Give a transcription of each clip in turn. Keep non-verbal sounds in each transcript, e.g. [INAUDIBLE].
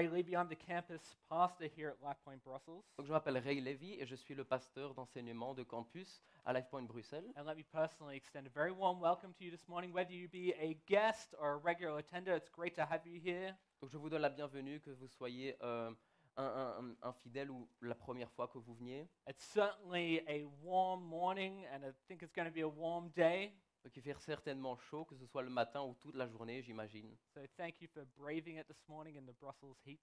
Levy. I'm the campus pastor here at Life Point Brussels. Donc, je m'appelle Ray Levy et je suis le pasteur d'enseignement de campus à LifePoint Bruxelles. And let me personally extend a very warm welcome to you this morning. Whether you be a guest or a regular attender, it's great to have you here. Donc, je vous donne la bienvenue, que vous soyez euh, un, un- un fidèle ou la première fois que vous veniez. It's certainly a warm morning, and I think it's going to be a warm day. Donc, il fait certainement chaud, que ce soit le matin ou toute la journée, j'imagine. So thank you for braving it this morning in the Brussels heat.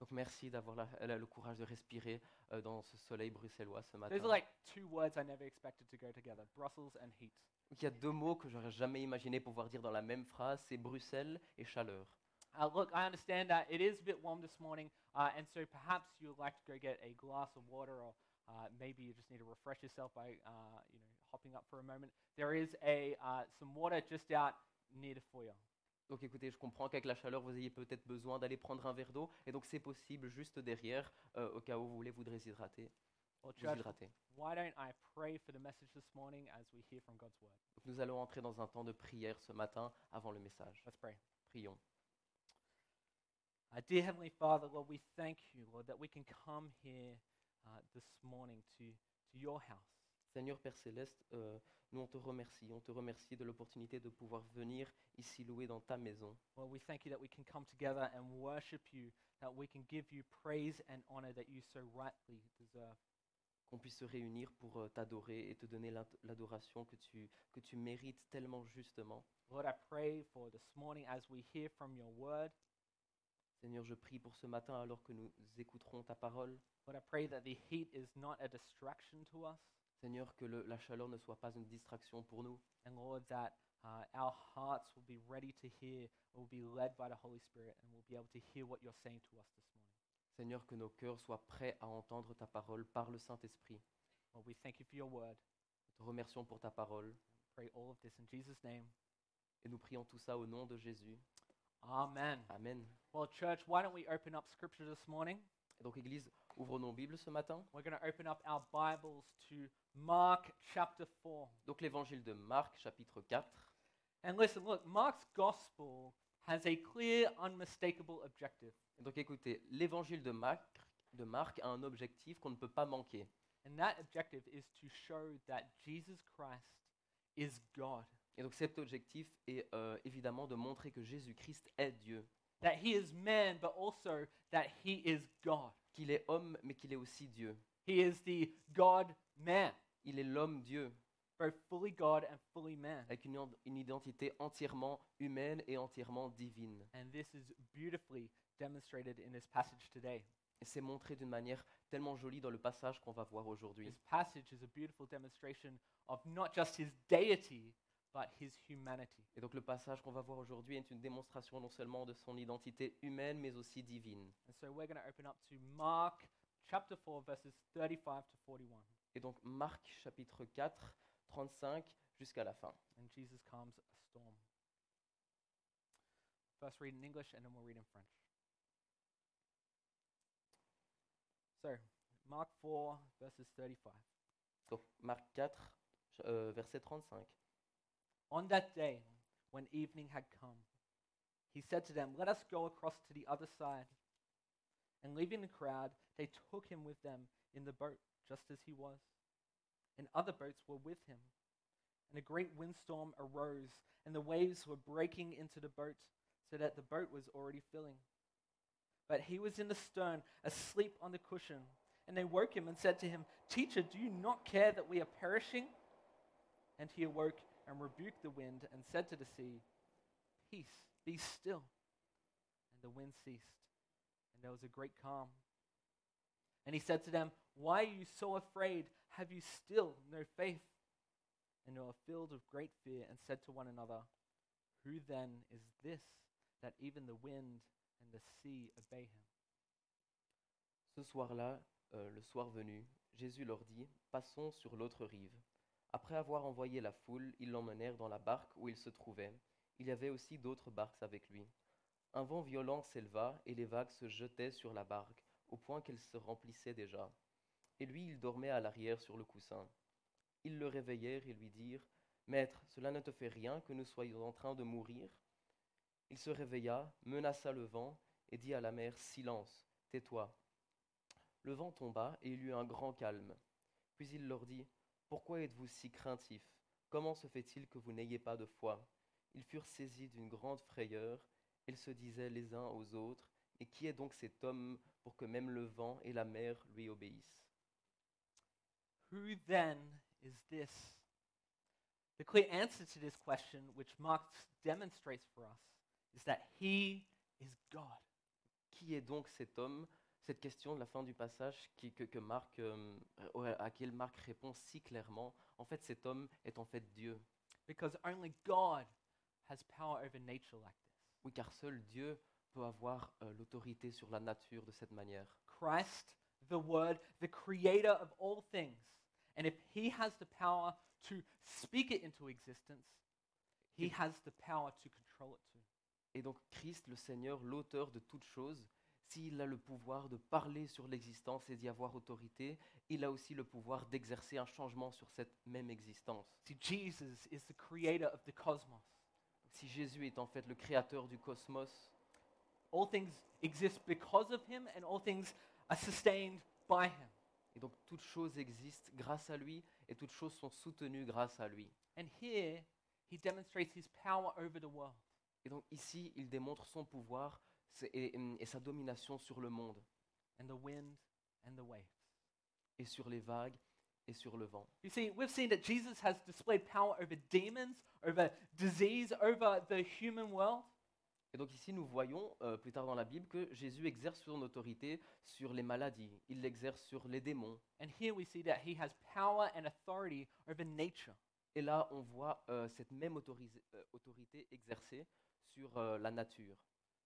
Donc, merci d'avoir la- la- le courage de respirer euh, dans ce soleil bruxellois ce matin. Those are like two words I never expected to go together Brussels and heat. Il y a deux mots que j'aurais jamais imaginé pouvoir dire dans la même phrase, c'est Bruxelles et chaleur. Uh, look, I understand that it is a bit warm this morning, uh, and so perhaps you would like to go get a glass of water, or uh, maybe you just need to refresh yourself by, uh, you know, hopping up for a moment. There is a uh, some water just out near the foyer. Donc écoutez, je comprends qu'avec la chaleur, vous ayez peut-être besoin d'aller prendre un verre d'eau, et donc c'est possible juste derrière, euh, au cas où vous voulez vous déshydrater. Well, Vous church, hydrater. why don't I pray for the message this morning as we hear from God's word? Donc nous allons entrer dans un temps de prière ce matin avant le message. Let's pray. Prions. Uh, dear Heavenly Father, Lord, we thank you, Lord, that we can come here uh, this morning to, to your house. Seigneur Père Céleste, euh, nous on te remercie, on te remercie de l'opportunité de pouvoir venir ici louer dans ta maison. Lord, we thank you that we can come together and worship you, that we can give you praise and honor that you so rightly deserve. qu'on puisse se réunir pour euh, t'adorer et te donner l'ad- l'adoration que tu, que tu mérites tellement justement. Lord, I pray for this morning as we hear from your word. Seigneur, je prie pour ce matin alors que nous écouterons ta parole. Lord, I pray that the heat is not a distraction to us. Seigneur, que le- la chaleur ne soit pas une distraction pour nous. And Lord, that uh, our hearts will be ready to hear, will be led by the Holy Spirit, and we'll be able to hear what you're saying to us this morning. Seigneur, que nos cœurs soient prêts à entendre ta parole par le Saint-Esprit. Lord, we thank you for your word. Nous te remercions pour ta parole Pray all of this in Jesus' name. et nous prions tout ça au nom de Jésus. Amen. Amen. Well, church, why don't we open up scripture this morning? Et donc, Église, ouvre nos Bibles ce matin. We're going to open up our Bibles to Mark chapter 4. Donc, l'Évangile de Marc, chapitre 4. And listen, look, Mark's gospel has a clear, unmistakable objective. Et donc, écoutez, l'Évangile de Marc, de Marc a un objectif qu'on ne peut pas manquer. And that objective is to show that Jesus Christ is God, Et donc cet objectif est euh, évidemment de montrer que Jésus-Christ est Dieu, that he is man, but also that he is God. Qu'il est homme mais qu'il est aussi Dieu. He is the God man, Il est l'homme Dieu, both fully God and fully man. avec une, une identité entièrement humaine et entièrement divine. And this is beautifully demonstrated in this passage today. Et c'est montré d'une manière tellement jolie dans le passage qu'on va voir aujourd'hui. This passage is a beautiful demonstration of not just his deity, but his humanity. Et donc le passage qu'on va voir aujourd'hui est une démonstration non seulement de son identité humaine mais aussi divine. And so we're going to open up to Mark chapter 4, verses 35 to 41. Et donc Marc chapitre 4, 35 jusqu'à la fin. And Jesus calms a storm. First read in English and then we'll read in French. So, Mark 4, verses 35. Donc Marc 4, ch- euh, verset 35. On that day, when evening had come, he said to them, Let us go across to the other side. And leaving the crowd, they took him with them in the boat, just as he was. And other boats were with him. And a great windstorm arose, and the waves were breaking into the boat, so that the boat was already filling. But he was in the stern, asleep on the cushion. And they woke him and said to him, Teacher, do you not care that we are perishing? And he awoke and rebuked the wind and said to the sea, Peace, be still. And the wind ceased, and there was a great calm. And he said to them, Why are you so afraid? Have you still no faith? And they were filled with great fear and said to one another, Who then is this that even the wind and the sea obey him? Ce soir-là, euh, le soir venu, Jésus leur dit, Passons sur l'autre rive. Après avoir envoyé la foule, ils l'emmenèrent dans la barque où il se trouvait. Il y avait aussi d'autres barques avec lui. Un vent violent s'éleva et les vagues se jetaient sur la barque, au point qu'elle se remplissait déjà. Et lui, il dormait à l'arrière sur le coussin. Ils le réveillèrent et lui dirent, Maître, cela ne te fait rien que nous soyons en train de mourir Il se réveilla, menaça le vent et dit à la mer Silence, tais-toi. Le vent tomba et il eut un grand calme. Puis il leur dit Pourquoi êtes-vous si craintifs Comment se fait-il que vous n'ayez pas de foi? Ils furent saisis d'une grande frayeur. Ils se disaient les uns aux autres Et qui est donc cet homme pour que même le vent et la mer lui obéissent? Who then is this? The clear answer to this question, which Mark demonstrates for us, is that he is God. Qui est donc cet homme Cette question de la fin du passage qui, que, que Marc, euh, à laquelle Marc répond si clairement, en fait cet homme est en fait Dieu. Because only God has power over nature like this. Oui, car seul Dieu peut avoir euh, l'autorité sur la nature de cette manière. Christ, the Word, the creator of all things. And if he has the power to speak it into existence, he has the power to control it too. Et donc Christ, le Seigneur, l'auteur de toutes choses, s'il a le pouvoir de parler sur l'existence et d'y avoir autorité, il a aussi le pouvoir d'exercer un changement sur cette même existence. See, Jesus is the creator of the cosmos. Si Jésus est en fait le créateur du cosmos, All things exist because of him, and all things are sustained by him. et donc toutes choses existent grâce à lui, et toutes choses sont soutenues grâce à lui. And here, he demonstrates his power over the world. Et donc ici, il démontre son pouvoir et, et sa domination sur le monde, and the wind and the waves. et sur les vagues, et sur le vent. You see, we've seen that Jesus has displayed power over demons, over disease, over the human world. Et donc ici, nous voyons euh, plus tard dans la Bible que Jésus exerce son autorité sur les maladies, il l'exerce sur les démons. And here we see that he has power and authority over nature. Et là, on voit euh, cette même euh, autorité exercée sur euh, la nature.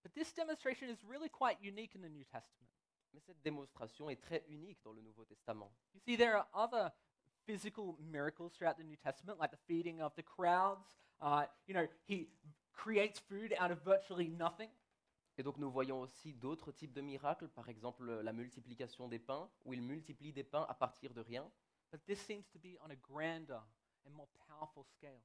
But this demonstration is really quite unique in the New Testament. Mais cette démonstration est très unique dans le Nouveau Testament. You see, there are other physical miracles throughout the New Testament, like the feeding of the crowds. Uh, you know, he creates food out of virtually nothing. Et donc nous voyons aussi d'autres types de miracles, par exemple euh, la multiplication des pains, où il multiplie des pains à partir de rien. But this seems to be on a grander and more powerful scale.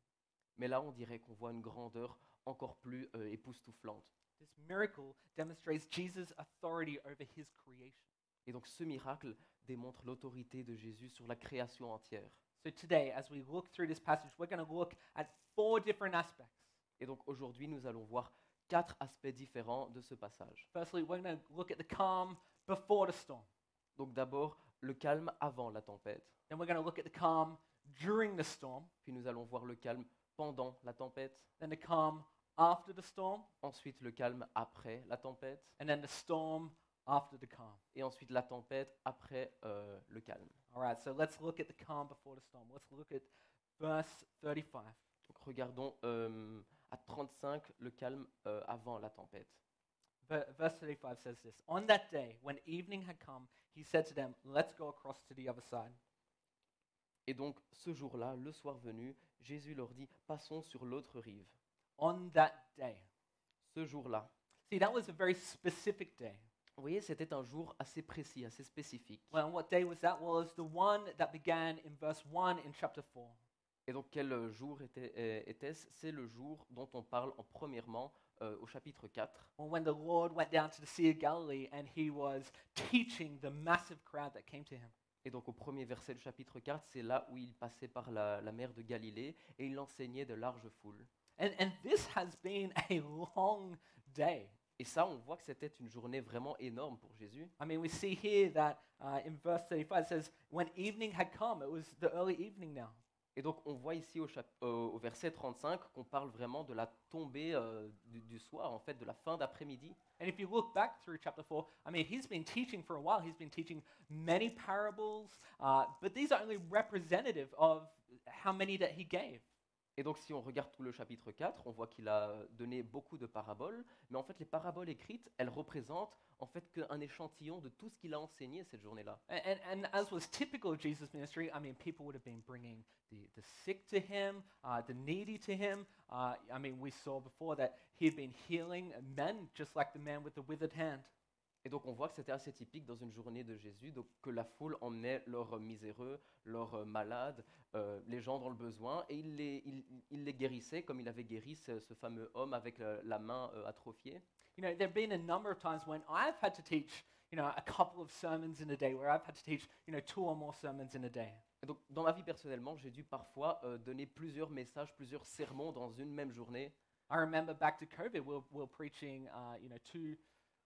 Mais là, on dirait qu'on voit une grandeur encore plus euh, époustouflante. This miracle demonstrates Jesus' authority over his creation. Et donc ce miracle démontre l'autorité de Jésus sur la création entière. So today, as we look through this passage, we're going to look at four different aspects. Et donc aujourd'hui, nous allons voir quatre aspects différents de ce passage. Firstly, we're going to look at the calm before the storm. Donc d'abord, le calme avant la tempête. Then we're going to look at the calm during the storm. Puis nous allons voir le calme pendant la tempête. Then the calm after the storm. Ensuite, le calme après la tempête. And then the storm after the calm. Et ensuite, la tempête après euh, le calme. All right, so let's look at the calm before the storm. Let's look at verse 35. Donc regardons euh, à 35 le calme euh, avant la tempête. Ver- Verse 35 says this On that day, when evening had come, he said to them, Let's go across to the other side. Et donc ce jour-là, le soir venu, Jésus leur dit, passons sur l'autre rive. On that day. Ce jour-là. See, that was a very specific day. Vous voyez, c'était un jour assez précis, assez spécifique. Well, what day was that? Well, it was the one that began in verse 1 in chapter 4. Et donc quel euh, jour était- euh, était-ce? C'est le jour dont on parle en premièrement euh, au chapitre 4, Well, when the Lord went down to the Sea of Galilee and he was teaching the massive crowd that came to him. Et donc au premier verset du chapitre 4, c'est là où il passait par la, la mer de Galilée et il enseignait de larges foules. And, and this has been a long day. Et ça, on voit que c'était une journée vraiment énorme pour Jésus. I mean, we see here that uh, in verse 35 it says, When evening had come, it was the early evening now. Et donc on voit ici au, chap- euh, au verset 35 qu'on parle vraiment de la tombée euh, du, du soir, en fait, de la fin d'après-midi. And if you look back through chapter 4, I mean, he's been teaching for a while. He's been teaching many parables, uh, but these are only representative of how many that he gave. Et donc si on regarde tout le chapitre 4, on voit qu'il a donné beaucoup de paraboles, mais en fait les paraboles écrites, elles représentent en fait qu'un échantillon de tout ce qu'il a enseigné cette journée-là. And, and, as was typical of Jesus' ministry, I mean, people would have been bringing the, the sick to him, uh, the needy to him. Uh, I mean, we saw before that he had been healing men, just like the man with the withered hand. Et donc on voit que c'était assez typique dans une journée de Jésus, donc que la foule emmenait leurs miséreux, leurs euh, malades, euh, les gens dans le besoin, et il les, il- il les guérissait comme il avait guéri ce, ce fameux homme avec la, la main euh, atrophiée. You know, there have been a number of times when I've had to teach, you know, a couple of sermons in a day, where I've had to teach, you know, two or more sermons in a day. Et donc dans ma vie personnellement, j'ai dû parfois euh, donner plusieurs messages, plusieurs sermons dans une même journée. I remember back to COVID, we were, we were preaching, uh, you know, two,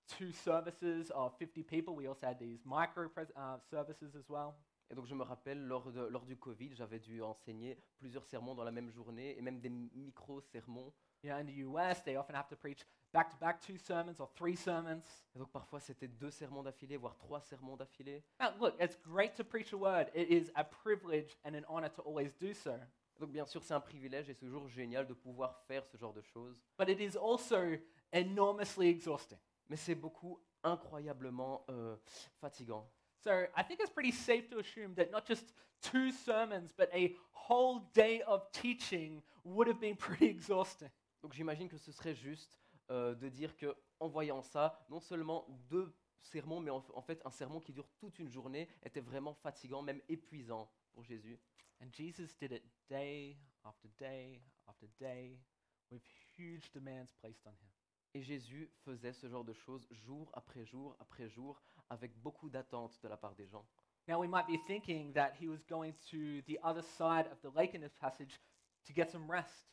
two services of 50 people. We also had these micro pres- uh, services as well. Et donc je me rappelle, lors, de- lors du Covid, j'avais dû enseigner plusieurs sermons dans la même journée, et même des micro-sermons. Know, in the US, they often have to preach back to back two sermons or three sermons. Et donc parfois c'était deux sermons d'affilée, voire trois sermons d'affilée. Now, look, it's great to preach a word. It is a privilege and an honor to always do so. Donc bien sûr c'est un privilège et c'est toujours génial de pouvoir faire ce genre de choses. But it is also enormously exhausting. Mais c'est beaucoup incroyablement euh, fatigant. So I think it's pretty safe to assume that not just two sermons, but a whole day of teaching would have been pretty [LAUGHS] exhausting. Donc j'imagine que ce serait juste euh, de dire que en voyant ça, non seulement deux sermons, mais en, en fait un sermon qui dure toute une journée était vraiment fatigant, même épuisant pour Jésus. And Jesus did it day after day after day with huge demands placed on him. Et Jésus faisait ce genre de choses jour après jour après jour, avec beaucoup d'attentes de la part des gens. Now, we might be thinking that he was going to the other side of the lake in this passage to get some rest.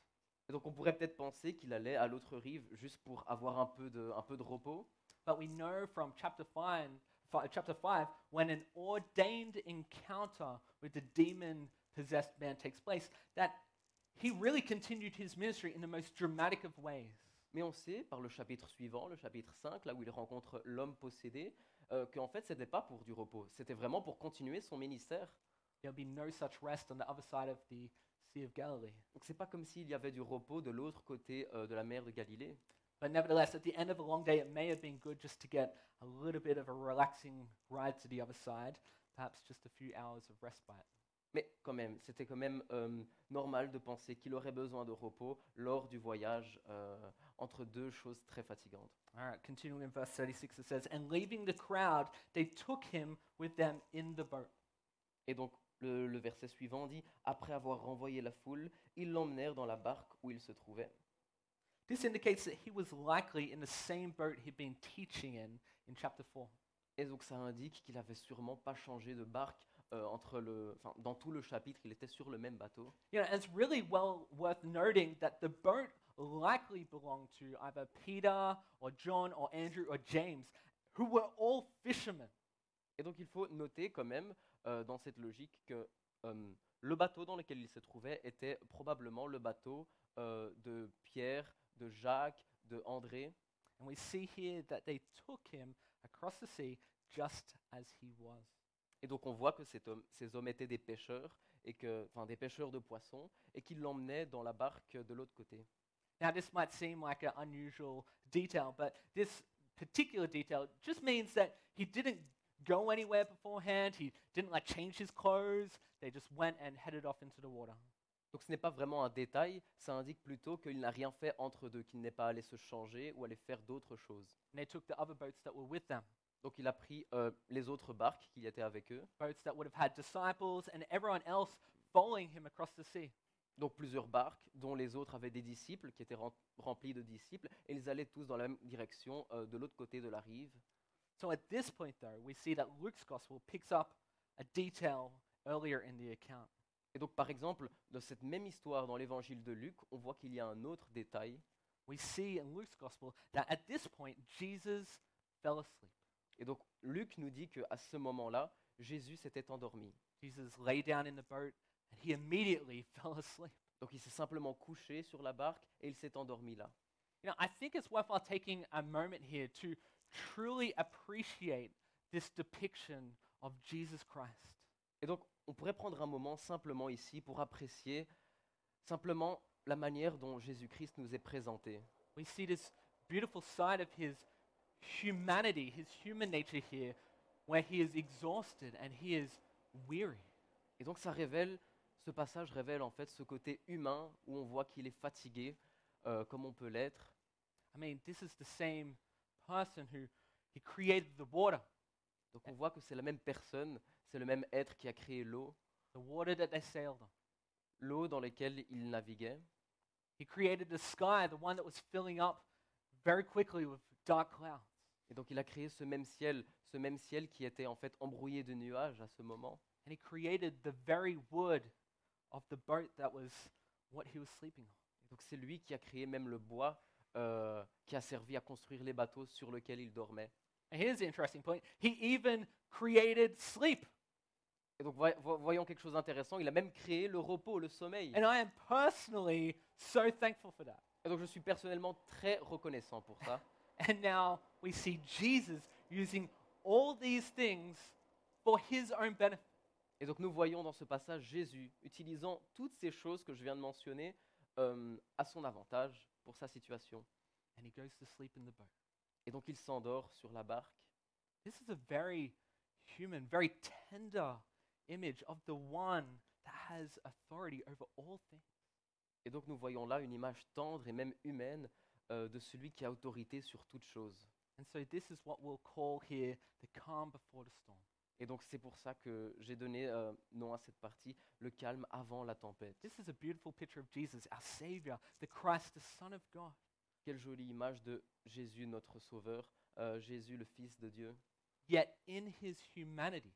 Et donc on pourrait peut-être penser qu'il allait à l'autre rive juste pour avoir un peu de, un peu de repos. But we know from chapter 5, fi- chapter 5 when an ordained encounter with the demon possessed man takes place, that he really continued his ministry in the most dramatic of ways. Mais on sait par le chapitre suivant, le chapitre 5, là où il rencontre l'homme possédé, euh, qu'en fait ce n'était pas pour du repos, c'était vraiment pour continuer son ministère. There'll be no such rest on the other side of the Sea of Galilee. Donc c'est pas comme s'il y avait du repos de l'autre côté euh, de la mer de Galilée. But nevertheless, at the end of a long day, it may have been good just to get a little bit of a relaxing ride to the other side, perhaps just a few hours of respite. Mais quand même, c'était quand même euh, normal de penser qu'il aurait besoin de repos lors du voyage euh, entre deux choses très fatigantes. All right, continuing in verse 36, it says, And leaving the crowd, they took him with them in the boat. Et donc le, le verset suivant dit, après avoir renvoyé la foule, ils l'emmenèrent dans la barque où il se trouvait. This indicates that he was likely in the same boat he'd been teaching in in chapter 4. Et donc ça indique qu'il avait sûrement pas changé de barque euh, entre le, enfin, dans tout le chapitre, il était sur le même bateau. You know, and it's really well worth noting that the boat likely belonged to either Peter or John or Andrew or James, who were all fishermen. Et donc il faut noter quand même euh, dans cette logique que euh, le bateau dans lequel il se trouvait était probablement le bateau de Pierre, de Jacques, de André. And we see here that they took him across the sea just as he was. Et donc on voit que homme- ces hommes étaient des pêcheurs, et que, enfin des pêcheurs de poissons, et qu'ils l'emmenaient dans la barque de l'autre côté. Now, this might seem like an unusual detail, but this particular detail just means that he didn't go anywhere beforehand. He didn't like change his clothes. They just went and headed off into the water. Donc ce n'est pas vraiment un détail, ça indique plutôt qu'il n'a rien fait entre deux, qu'il n'est pas allé se changer ou aller faire d'autres choses. And they took the other boats that were with them, Donc il a pris euh, les autres barques qui étaient avec eux, boats that would have had disciples and everyone else following him across the sea. donc plusieurs barques dont les autres avaient des disciples qui étaient rem- remplis de disciples, et ils allaient tous dans la même direction euh, de l'autre côté de la rive. So at this point, though, we see that Luke's gospel picks up a detail earlier in the account. Et donc par exemple, dans cette même histoire dans l'évangile de Luc, on voit qu'il y a un autre détail, We see in Luke's gospel that at this point, Jesus fell asleep. Et donc Luc nous dit qu'à ce moment-là, Jésus s'était endormi. Jesus lay down in the boat and he immediately [LAUGHS] fell asleep. Donc il s'est simplement couché sur la barque et il s'est endormi là. You know, I think it's worthwhile taking a moment here to truly appreciate this depiction of Jesus Christ. Et donc, on pourrait prendre un moment simplement ici pour apprécier simplement la manière dont Jésus-Christ nous est présenté. We see this beautiful side of his humanity, his human nature here, where he is exhausted and he is weary. Et donc, ça révèle, ce passage révèle en fait ce côté humain où on voit qu'il est fatigué, euh, comme on peut l'être. I mean, this is the same person who, He created the water, Donc on voit que c'est la même personne, c'est le même être qui a créé l'eau, the water that they sailed on. l'eau dans laquelle il naviguait. He created the sky, the one that was filling up very quickly with dark clouds. Et donc il a créé ce même ciel, ce même ciel qui était en fait embrouillé de nuages à ce moment. And he created the very wood of the boat that was what he was sleeping on. Et donc c'est lui qui a créé même le bois euh, qui a servi à construire les bateaux sur lesquels il dormait. And here's the interesting point. He even created sleep. Et donc voy- vo- voyons quelque chose d'intéressant, il a même créé le repos, le sommeil. And I am personally so thankful for that. Et donc je suis personnellement très reconnaissant pour ça. [LAUGHS] And now we see Jesus using all these things for his own benefit. Et donc nous voyons dans ce passage Jésus utilisant toutes ces choses que je viens de mentionner euh, à son avantage pour sa situation. And he goes to sleep in the boat. Et donc il s'endort sur la barque. This is a very human, very tender image of the one that has authority over all things. Et donc nous voyons là une image tendre et même humaine euh, de celui qui a autorité sur toute chose. And so this is what we'll call here the calm before the storm. Et donc c'est pour ça que j'ai donné euh, nom à cette partie, le calme avant la tempête. This is a beautiful picture of Jesus, our Savior, the Christ, the Son of God. Quelle jolie image de Jésus notre Sauveur, euh, Jésus le Fils de Dieu, Yet in his humanity,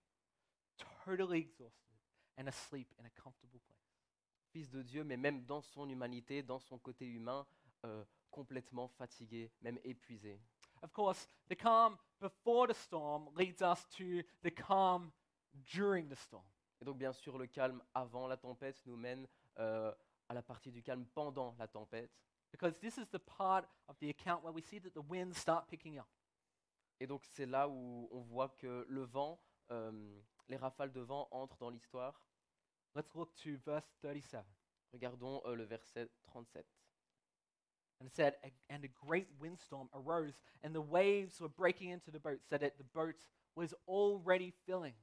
totally exhausted and asleep in a comfortable place. Fils de Dieu, mais même dans son humanité, dans son côté humain, euh, complètement fatigué, même épuisé. Of course, the calm before the storm leads us to the calm during the storm. Et donc bien sûr, le calme avant la tempête nous mène euh, à la partie du calme pendant la tempête. Because this is the part of the account where we see that the winds start picking up. Et donc c'est là où on voit que le vent, euh, les rafales de vent entrent dans l'histoire. Let's look to verse 37. Regardons euh, le verset 37. And "A- And a great windstorm arose, and the waves were breaking into the boat, so that the boat was already filling.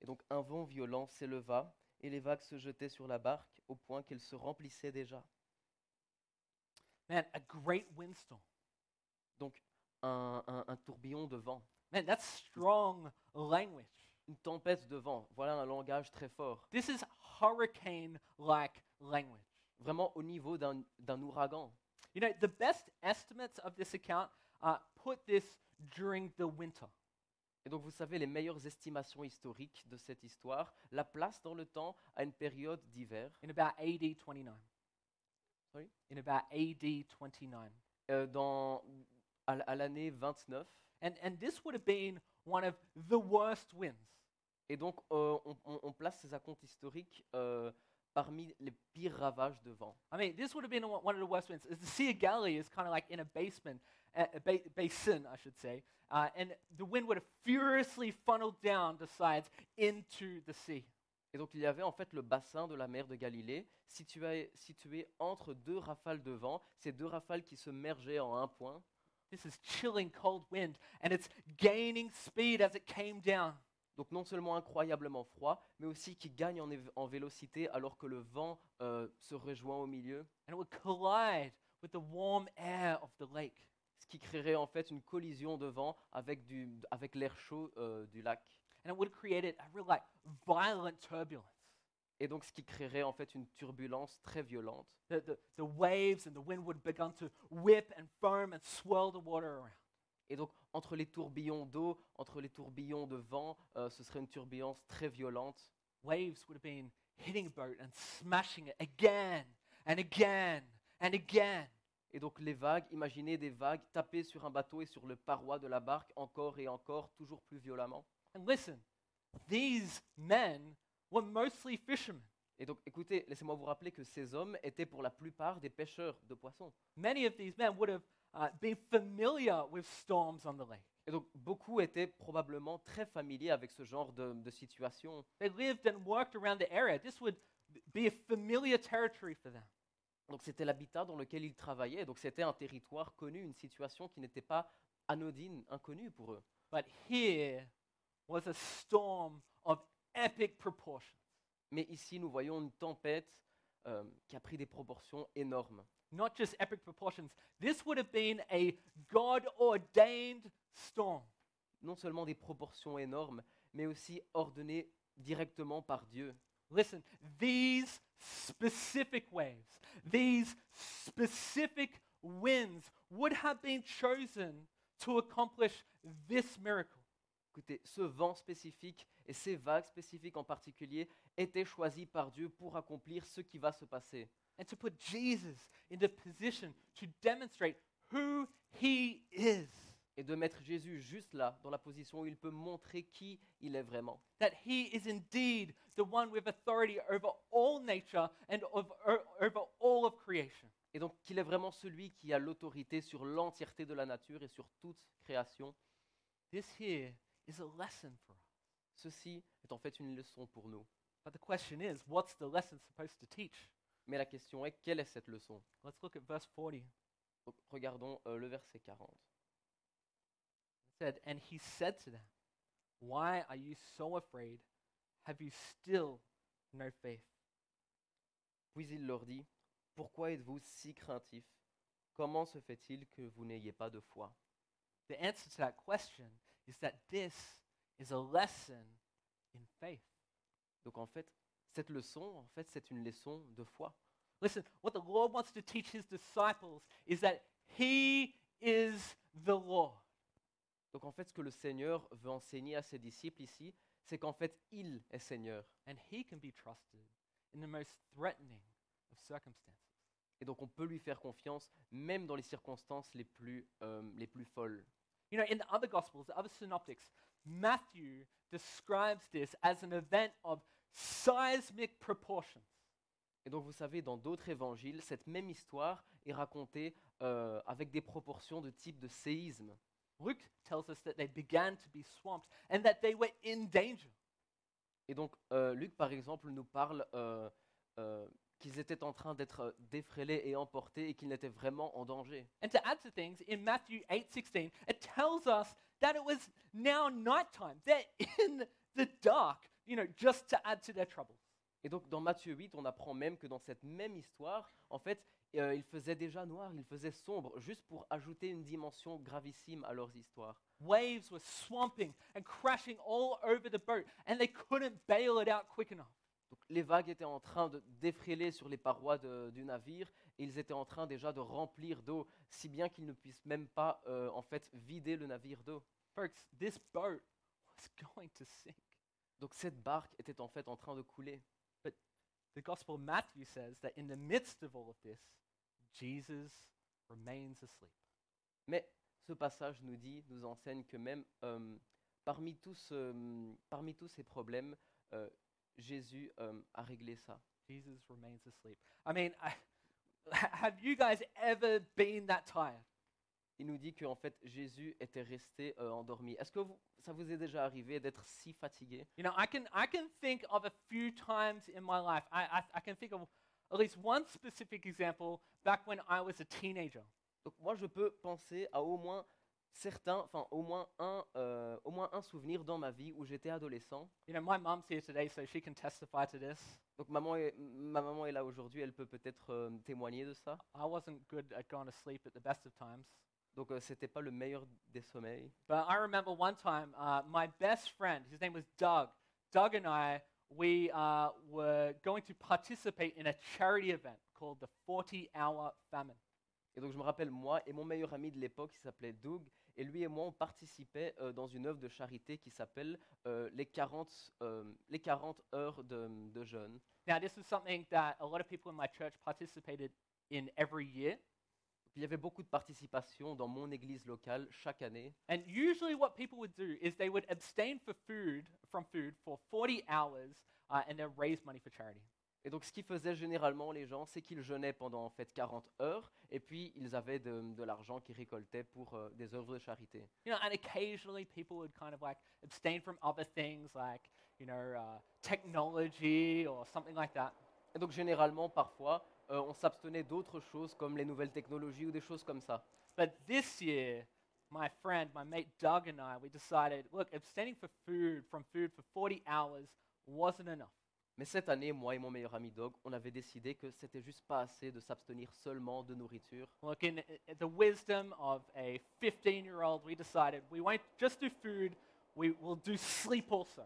Et donc un vent violent s'éleva, et les vagues se jetaient sur la barque au point qu'elle se remplissait déjà. Man, a great windstorm. Donc un, un- tourbillon de vent, Man, that's strong language. une tempête de vent. Voilà un langage très fort. This is hurricane like language. Vraiment au niveau d'un ouragan. You know, the best estimates of this account uh, put this during the winter. Et donc vous savez, les meilleures estimations historiques de cette histoire la placent dans le temps à une période d'hiver, in about AD 29. Sorry? In about AD 29. euh, dans, à, à l'année 29. And, and this would have been one of the worst winds. Et donc euh, on, on- on place ces acomptes historiques euh, parmi les pires ravages de vent. I mean, this would have been one of the worst winds. The Sea of Galilee is kind of like in a basement, a, a ba- basin, I should say, uh, and the wind would have furiously funneled down the sides into the sea. Et donc il y avait en fait le bassin de la mer de Galilée, situé, situé entre deux rafales de vent, ces deux rafales qui se mergeaient en un point. This is chilling, cold wind, and it's gaining speed as it came down. Donc non seulement incroyablement froid, mais aussi qui gagne en, en vélocité alors que le vent euh, se rejoint au milieu, And it would collide with the warm air of the lake. ce qui créerait en fait une collision de vent avec, du, avec l'air chaud euh, du lac. And it would have created a real, like, violent turbulence. Et donc ce qui créerait en fait une turbulence très violente. The, the, the waves and the wind would begun to whip and foam and swirl the water around. Et donc entre les tourbillons d'eau, entre les tourbillons de vent, euh, ce serait une turbulence très violente. Waves would have been hitting a boat and smashing it again and again and again. Et donc les vagues, imaginez des vagues taper sur un bateau et sur le paroi de la barque encore et encore, toujours plus violemment. And listen, these men were mostly fishermen. Et donc écoutez, laissez-moi vous rappeler que ces hommes étaient pour la plupart des pêcheurs de poissons. Many of these men would have uh, been familiar with storms on the lake. Et donc beaucoup étaient probablement très familiers avec ce genre de, de situation. They lived and worked around the area. This would be a familiar territory for them. Donc c'était l'habitat dans lequel ils travaillaient, donc c'était un territoire connu, une situation qui n'était pas anodine, inconnue pour eux. But here was a storm of epic proportions. Mais ici, nous voyons une tempête euh, qui a pris des proportions énormes. Not just epic proportions. This would have been a God ordained storm. Non seulement des proportions énormes, mais aussi ordonnées directement par Dieu. Listen, these specific waves, these specific winds would have been chosen to accomplish this miracle. Écoutez, ce vent spécifique et ces vagues spécifiques en particulier étaient choisis par Dieu pour accomplir ce qui va se passer. And to put Jesus in the position to demonstrate who he is. Et de mettre Jésus juste là, dans la position où il peut montrer qui il est vraiment. That he is indeed the one with authority over all nature and of, o- over all of creation. Et donc qu'il est vraiment celui qui a l'autorité sur l'entièreté de la nature et sur toute création. This here is a lesson for us. Ceci est en fait une leçon pour nous. But the question is, what's the lesson supposed to teach? Mais la question est, quelle est cette leçon? Let's look at verse 40. It Donc, Regardons euh, le verset 40. said, And he said to them, Why are you so afraid? Have you still no faith? Puis il leur dit, Pourquoi êtes-vous si craintifs? Comment se fait-il que vous n'ayez pas de foi? The answer to that question is that this is a lesson in faith. Donc en fait, cette leçon, en fait, c'est une leçon de foi. Listen, what the Lord wants to teach his disciples is that he is the Lord. Donc en fait, ce que le Seigneur veut enseigner à ses disciples ici, c'est qu'en fait, il est Seigneur. and he can be trusted in the most threatening of circumstances. Et donc on peut lui faire confiance, même dans les circonstances les plus, euh, les plus folles. You know, in the other Gospels, the other synoptics, Matthew describes this as an event of seismic proportions. Et donc vous savez, dans d'autres évangiles, cette même histoire est racontée euh, avec des proportions de type de séisme. Luke tells us that they began to be swamped and that they were in danger. Et donc euh, Luc, par exemple, nous parle euh, euh, qu'ils étaient en train d'être euh, défrayés et emportés et qu'ils n'étaient vraiment en danger. And to add to things, in Matthew 8:16, it tells us that it was now nighttime. They're [LAUGHS] in the dark, you know, just to add to their troubles. Et donc dans Matthieu 8, on apprend même que dans cette même histoire, en fait, euh, il faisait déjà noir, il faisait sombre, juste pour ajouter une dimension gravissime à leurs histoires. Waves were swamping and crashing all over the boat, and they couldn't bail it out quick enough. Donc les vagues étaient en train de défriler sur les parois de- du navire et ils étaient en train déjà de remplir d'eau, si bien qu'ils ne puissent même pas euh, en fait vider le navire d'eau. Folks, this boat was [LAUGHS] going to sink. Donc cette barque était en fait en train de couler. The Gospel of Matthew says that in the midst of all of this, Jesus remains asleep. Mais ce passage nous dit, nous enseigne que même euh, parmi, tous, euh, parmi tous ces problèmes, euh, Jésus euh, a réglé ça. Jesus remains asleep. I mean, I, [LAUGHS] have you guys ever been that tired? Il nous dit qu'en fait Jésus était resté euh, endormi. Est-ce que vous- ça vous est déjà arrivé d'être si fatigué? You know, I can, I can think of a few times in my life. I, I, I can think of at least one specific example back when I was a teenager. Donc moi je peux penser à au moins certains, enfin au moins un, euh, au moins un souvenir dans ma vie où j'étais adolescent. You know, my mom's here today, so she can testify to this. Donc maman est, ma maman est là aujourd'hui, elle peut peut-être euh, témoigner de ça. I wasn't good at going to sleep at the best of times. Donc euh, c'était pas le meilleur des sommeils. But I remember one time, uh, my best friend, his name was Doug. Doug and I, we uh, were going to participate in a charity event called the 40 Hour Famine. Et donc je me rappelle moi et mon meilleur ami de l'époque qui s'appelait Doug et lui et moi on participait euh, dans une œuvre de charité qui s'appelle euh, les 40 euh, les 40 heures de, de jeûne. Now, this is something that a lot of people in my church participated in every year. Il y avait beaucoup de participation dans mon église locale chaque année. And usually, what people would do is they would abstain for food, from food for 40 hours uh, and then raise money for charity. Et donc ce qu'ils faisaient généralement les gens, c'est qu'ils jeûnaient pendant en fait 40 heures et puis ils avaient de, de l'argent qu'ils récoltaient pour euh, des œuvres de charité. You know, and occasionally people would kind of like abstain from other things like, you know, uh, technology or something like that. Et donc généralement parfois euh, on s'abstenait d'autres choses comme les nouvelles technologies ou des choses comme ça. But this year, my friend, my mate Doug, and I, we decided look, abstaining for food, from food for 40 hours wasn't enough. Mais cette année, moi et mon meilleur ami Dog, on avait décidé que c'était juste pas assez de s'abstenir seulement de nourriture. Look, in in the wisdom of a 15 year old, we decided we won't just do food, we will do sleep also.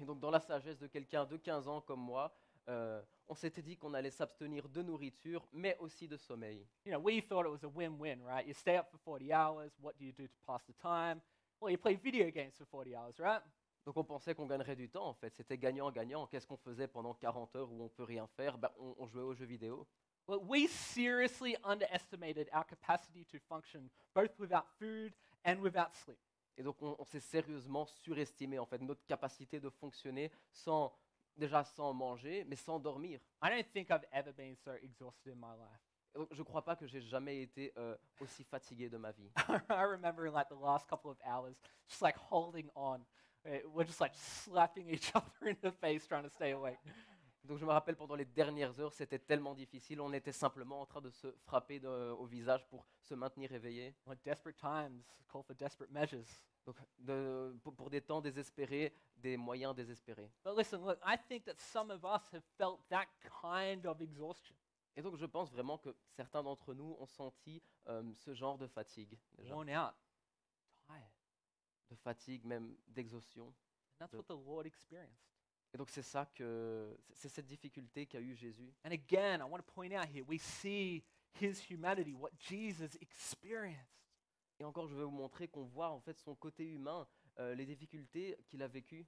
Et donc, dans la sagesse de quelqu'un de 15 ans comme moi, euh, on s'était dit qu'on allait s'abstenir de nourriture, mais aussi de sommeil. You know, we thought it was a win win, right? You stay up for 40 hours, what do you do to pass the time? Well, you play video games for 40 hours, right? Donc, on pensait qu'on gagnerait du temps, en fait. C'était gagnant-gagnant. Qu'est-ce qu'on faisait pendant 40 heures où on peut rien faire? Ben, on, on jouait aux jeux vidéo. Well, we seriously underestimated our capacity to function both without food and without sleep. Et donc, on, on s'est sérieusement surestimé, en fait, notre capacité de fonctionner sans, déjà sans manger, mais sans dormir. I don't think I've ever been so exhausted in my life. Je ne crois pas que j'ai jamais été euh, aussi fatigué de ma vie. [LAUGHS] I remember like the last couple of hours, just like holding on. We're just like slapping each [LAUGHS] other in the face trying to stay awake. Donc, je me rappelle pendant les dernières heures, c'était tellement difficile. On était simplement en train de se frapper de- au visage pour se maintenir éveillé. Desperate times call for desperate measures. Donc, de- pour, des temps désespérés, des moyens désespérés. But listen, look, I think that some of us have felt that kind of exhaustion. Et donc, je pense vraiment que certains d'entre nous ont senti euh, ce genre de fatigue, déjà. worn out, tired. de fatigue, même d'exhaustion. And that's Yep. what the Lord experienced. Et donc, c'est ça que, c'est- c'est cette difficulté qu'a eu Jésus. And again, I want to point out here, we see his humanity, what Jesus experienced. Et encore, je vais vous montrer qu'on voit en fait son côté humain, euh, les difficultés qu'il a vécues.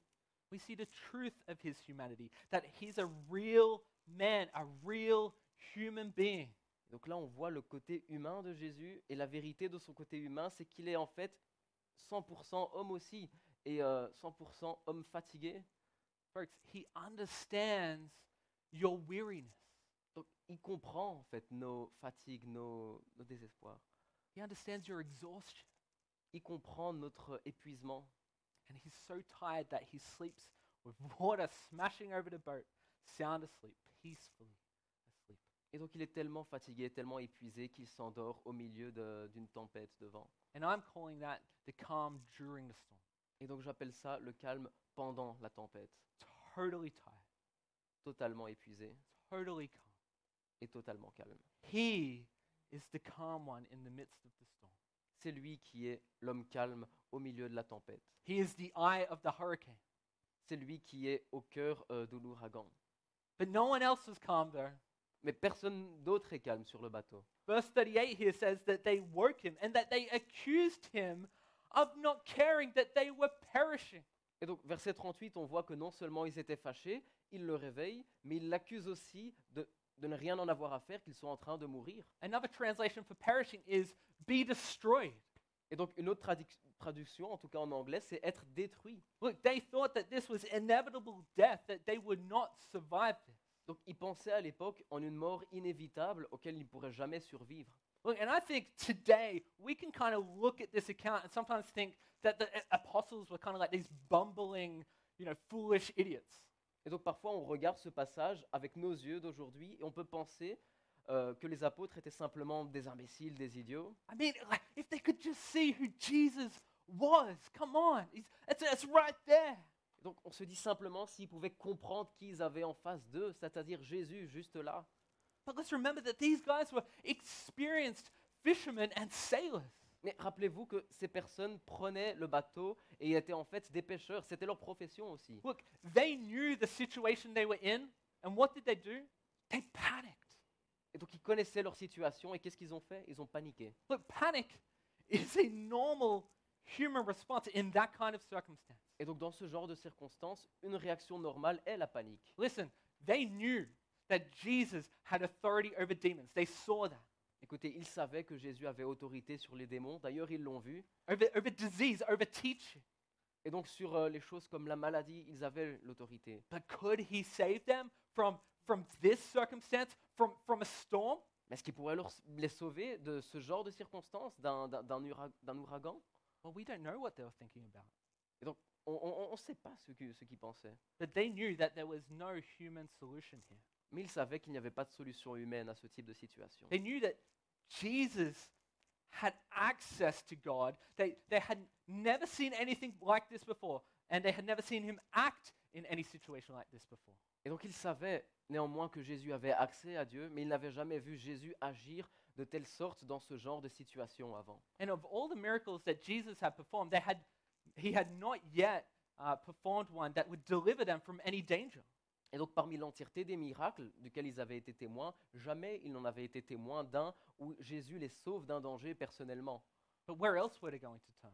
We see the truth of his humanity, that he's a real man, a real human being. Donc là, on voit le côté humain de Jésus et la vérité de son côté humain, c'est qu'il est en fait 100% homme aussi et euh, 100% homme fatigué. Folks, he understands your weariness. Donc il comprend en fait nos fatigues, nos, nos désespoirs. He understands your exhaustion. Il comprend notre épuisement. And he's so tired that he sleeps with [LAUGHS] water smashing over the boat, sound asleep, peacefully asleep. Et donc il est tellement fatigué, tellement épuisé qu'il s'endort au milieu d'une tempête de vent. And I'm calling that the calm during the storm. Et donc j'appelle ça le calme pendant la tempête. Totally tired, Totalement épuisé totally calm. et totalement calme. He is the calm one in the midst of the storm. C'est lui qui est l'homme calme au milieu de la tempête. He is the eye of the hurricane. C'est lui qui est au cœur euh, de l'ouragan. But no one else was calm there. Mais personne d'autre est calme sur le bateau. Verse 38 here says that they woke him and that they accused him of not caring that they were perishing. Et donc, verset 38, on voit que non seulement ils étaient fâchés, ils le réveillent, mais ils l'accusent aussi de, de ne rien en avoir à faire, qu'ils sont en train de mourir. Another translation for perishing is be destroyed. Et donc, une autre traduc- traduction, en tout cas en anglais, c'est être détruit. Look, they thought that this was inevitable death, that they would not survive this. Donc, ils pensaient à l'époque en une mort inévitable auquel ils ne pourraient jamais survivre. Look, and I think today we can kind of look at this account and sometimes think that the a- apostles were kind of like these bumbling, you know, foolish idiots. Et donc, parfois, on regarde ce passage avec nos yeux d'aujourd'hui et on peut penser euh, que les apôtres étaient simplement des imbéciles, des idiots. I mean, if they could just see who Jesus was, come on, it's right there. Et donc, on se dit simplement s'ils pouvaient comprendre qui ils avaient en face d'eux, c'est-à-dire Jésus, juste là. But let's remember that these guys were experienced fishermen and sailors. Mais rappelez-vous que ces personnes prenaient le bateau et étaient en fait des pêcheurs. C'était leur profession aussi. Look, they knew the situation they were in, and what did they do? They panicked. Et donc, ils connaissaient leur situation et qu'est-ce qu'ils ont fait? Ils ont paniqué. Look, panic is a normal human response in that kind of circumstance. Et donc, dans ce genre de circonstances, une réaction normale est la panique. Listen, they knew that Jesus had authority over demons. They saw that. Écoutez, ils savaient que Jésus avait autorité sur les démons. D'ailleurs, ils l'ont vu. Over, over disease, over teaching. Et donc, sur euh, les choses comme la maladie, ils avaient l'autorité. But could he save them from, from this circumstance, from, from a storm? Mais est-ce qu'il pourrait leur- les sauver de ce genre de circonstances, d'un d'un- d'un ura- d'un ouragan? Well, we don't know what they were thinking about. On ne sait pas ce qu'ils ce qu'ils pensaient. But they knew that there was no human solution here. Mais ils savaient qu'il n'y avait pas de solution humaine à ce type de situation. They knew that Jesus had access to God. They, they had never seen anything like this before, and they had never seen him act in any situation like this before. Et donc il savait néanmoins que Jésus avait accès à Dieu, mais il n'avait jamais vu Jésus agir de telle sorte dans ce genre de situation avant. And of all the miracles that Jesus had performed, they had, he had not yet uh, performed one that would deliver them from any danger. Et donc parmi l'entièreté des miracles duquel ils avaient été témoins, jamais ils n'en avaient été témoins d'un où Jésus les sauve d'un danger personnellement. But where else were they going to turn?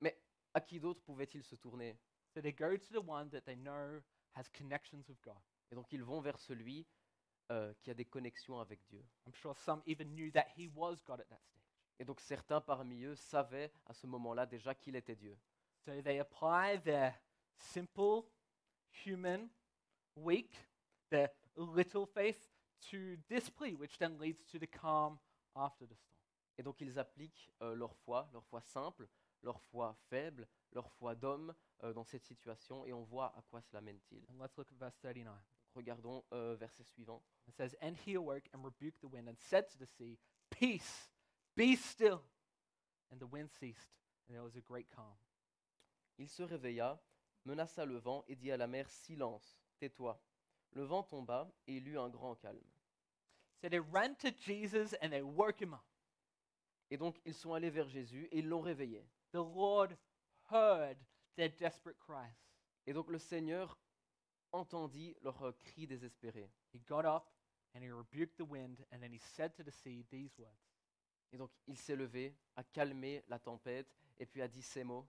Mais à qui d'autre pouvaient-ils se tourner? So they go to the one that they know has connections with God. Et donc ils vont vers celui euh, qui a des connexions avec Dieu. I'm sure some even knew that he was God at that stage. Et donc certains parmi eux savaient à ce moment-là déjà qu'il était Dieu. So they apply their simple, human, weak, their little faith to this plea, which then leads to the calm after the storm. Et donc ils appliquent euh, leur foi, leur foi simple, leur foi faible, leur foi d'homme euh, dans cette situation et on voit à quoi cela mène-t-il. Let's look at verse 39. Regardons euh, verset suivant. It says, And he awoke and rebuked the wind and said to the sea, Peace, be still. And the wind ceased, and there was a great calm. Il se réveilla, menaça le vent et dit à la mer Silence, tais-toi. Le vent tomba et il eut un grand calme. So they ran to Jesus and they woke him up. Et donc ils sont allés vers Jésus et ils l'ont réveillé. The Lord heard their desperate cries. Et donc le Seigneur entendit leurs euh, cris désespérés. He got up and he rebuked the wind, and then he said to the sea these words Et donc il s'est levé, a calmé la tempête et puis a dit ces mots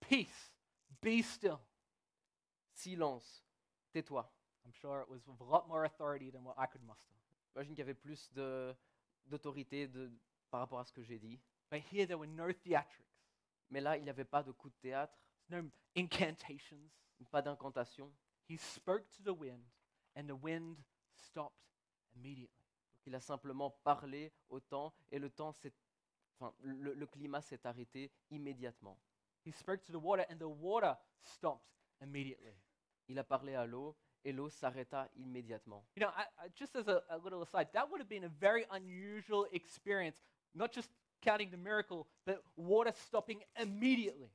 Peace, be still. Silence, tais-toi. I'm sure it was with a lot more authority than what I could muster. J'imagine qu'il y avait plus d'autorité par rapport à ce que j'ai dit. But here there were no theatrics, Mais là, il n'y avait pas de coup de théâtre, no incantations. pas d'incantation. He spoke to the wind, and the wind stopped immediately. Il a simplement parlé au temps et le temps s'est, enfin, le, le climat s'est arrêté immédiatement. He spoke to the water, and the water stopped immediately. Il a parlé à l'eau et l'eau s'arrêta immédiatement. You know, I, I, just as a, a little aside, that would have been a very unusual experience, not just counting the miracle, but water stopping immediately.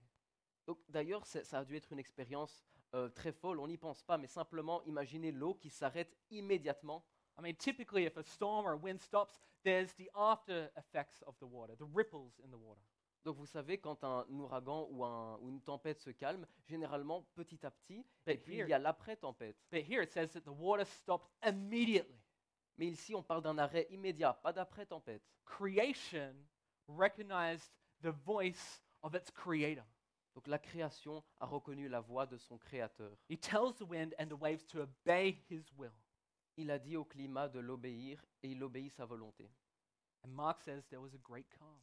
Donc, d'ailleurs, c'est- ça a dû être une expérience euh, très folle. On n'y pense pas, mais simplement imaginez l'eau qui s'arrête immédiatement. I mean, typically, if a storm or a wind stops, there's the after effects of the water, the ripples in the water. Donc, vous savez, quand un ouragan ou, un- ou une tempête se calme, généralement petit à petit, et But puis here, il y a l'après-tempête. but here it says that the water stopped immediately. Mais ici, on parle d'un arrêt immédiat, pas d'après-tempête. Creation recognized the voice of its creator. Donc, la création a reconnu la voix de son créateur. He tells the wind and the waves to obey his will. Il a dit au climat de l'obéir et il obéit sa volonté. And Mark says there was a great calm.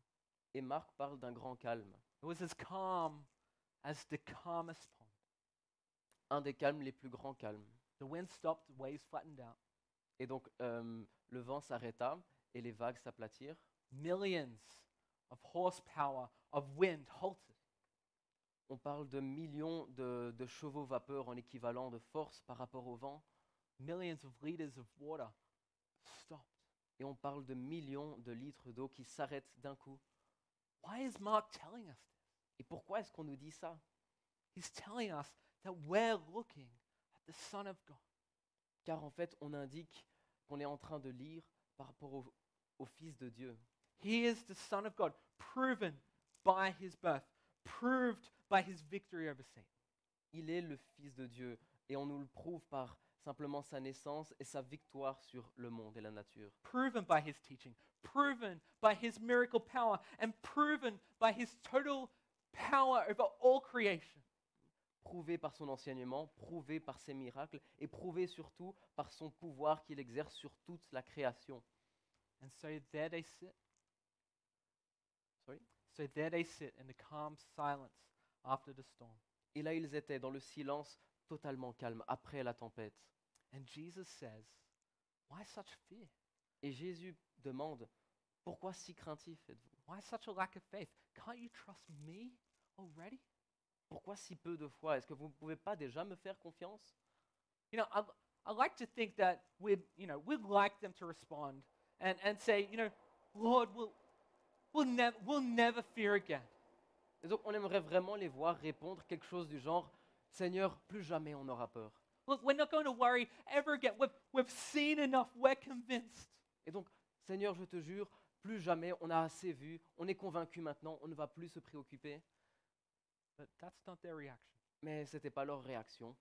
Et Marc parle d'un grand calme, It was as calm as the calmest pond. un des calmes les plus grands calmes. The wind stopped, the waves flattened out. Et donc euh, le vent s'arrêta et les vagues s'aplatirent. Millions of horsepower of wind halted. On parle de millions de, de chevaux vapeur en équivalent de force par rapport au vent. Millions of liters of water stopped. Et on parle de millions de litres d'eau qui s'arrêtent d'un coup. Why is Mark telling us this? Et pourquoi est-ce qu'on nous dit ça? He's telling us that we're looking at the Son of God. Car en fait, on indique qu'on est en train de lire par rapport au, au Fils de Dieu. He is the Son of God, proven by his birth, proved by his victory over Satan. Il est le Fils de Dieu et on nous le prouve par simplement sa naissance et sa victoire sur le monde et la nature. proven by his teaching, proven by his miracle power, and proven by his total power over all creation. Prouvé par son enseignement, prouvé par ses miracles et prouvé surtout par son pouvoir qu'il exerce sur toute la création. And so there they sit. Sorry? So there they sit in the calm silence after the storm. Et là, ils étaient dans le silence totalement calme après la tempête. And Jesus says, Why such fear? Et Jésus demande, pourquoi si craintif êtes-vous? Why such a lack of faith? Can't you trust me already? Pourquoi si peu de foi? Est-ce que vous ne pouvez pas déjà me faire confiance? You know, I, I like to think that we'd, you know, we'd like them to respond and, and say, you know, Lord, we'll, we'll, nev- we'll never fear again. Et donc, on aimerait vraiment les voir répondre quelque chose du genre, Seigneur, plus jamais on n'aura peur. Look, we're not going to worry ever again. We've, we've seen enough. We're convinced. Et donc, Seigneur, je te jure, plus jamais on a assez vu, on est convaincu maintenant, on ne va plus se préoccuper. But that's not their reaction. Mais ce n'était pas leur réaction.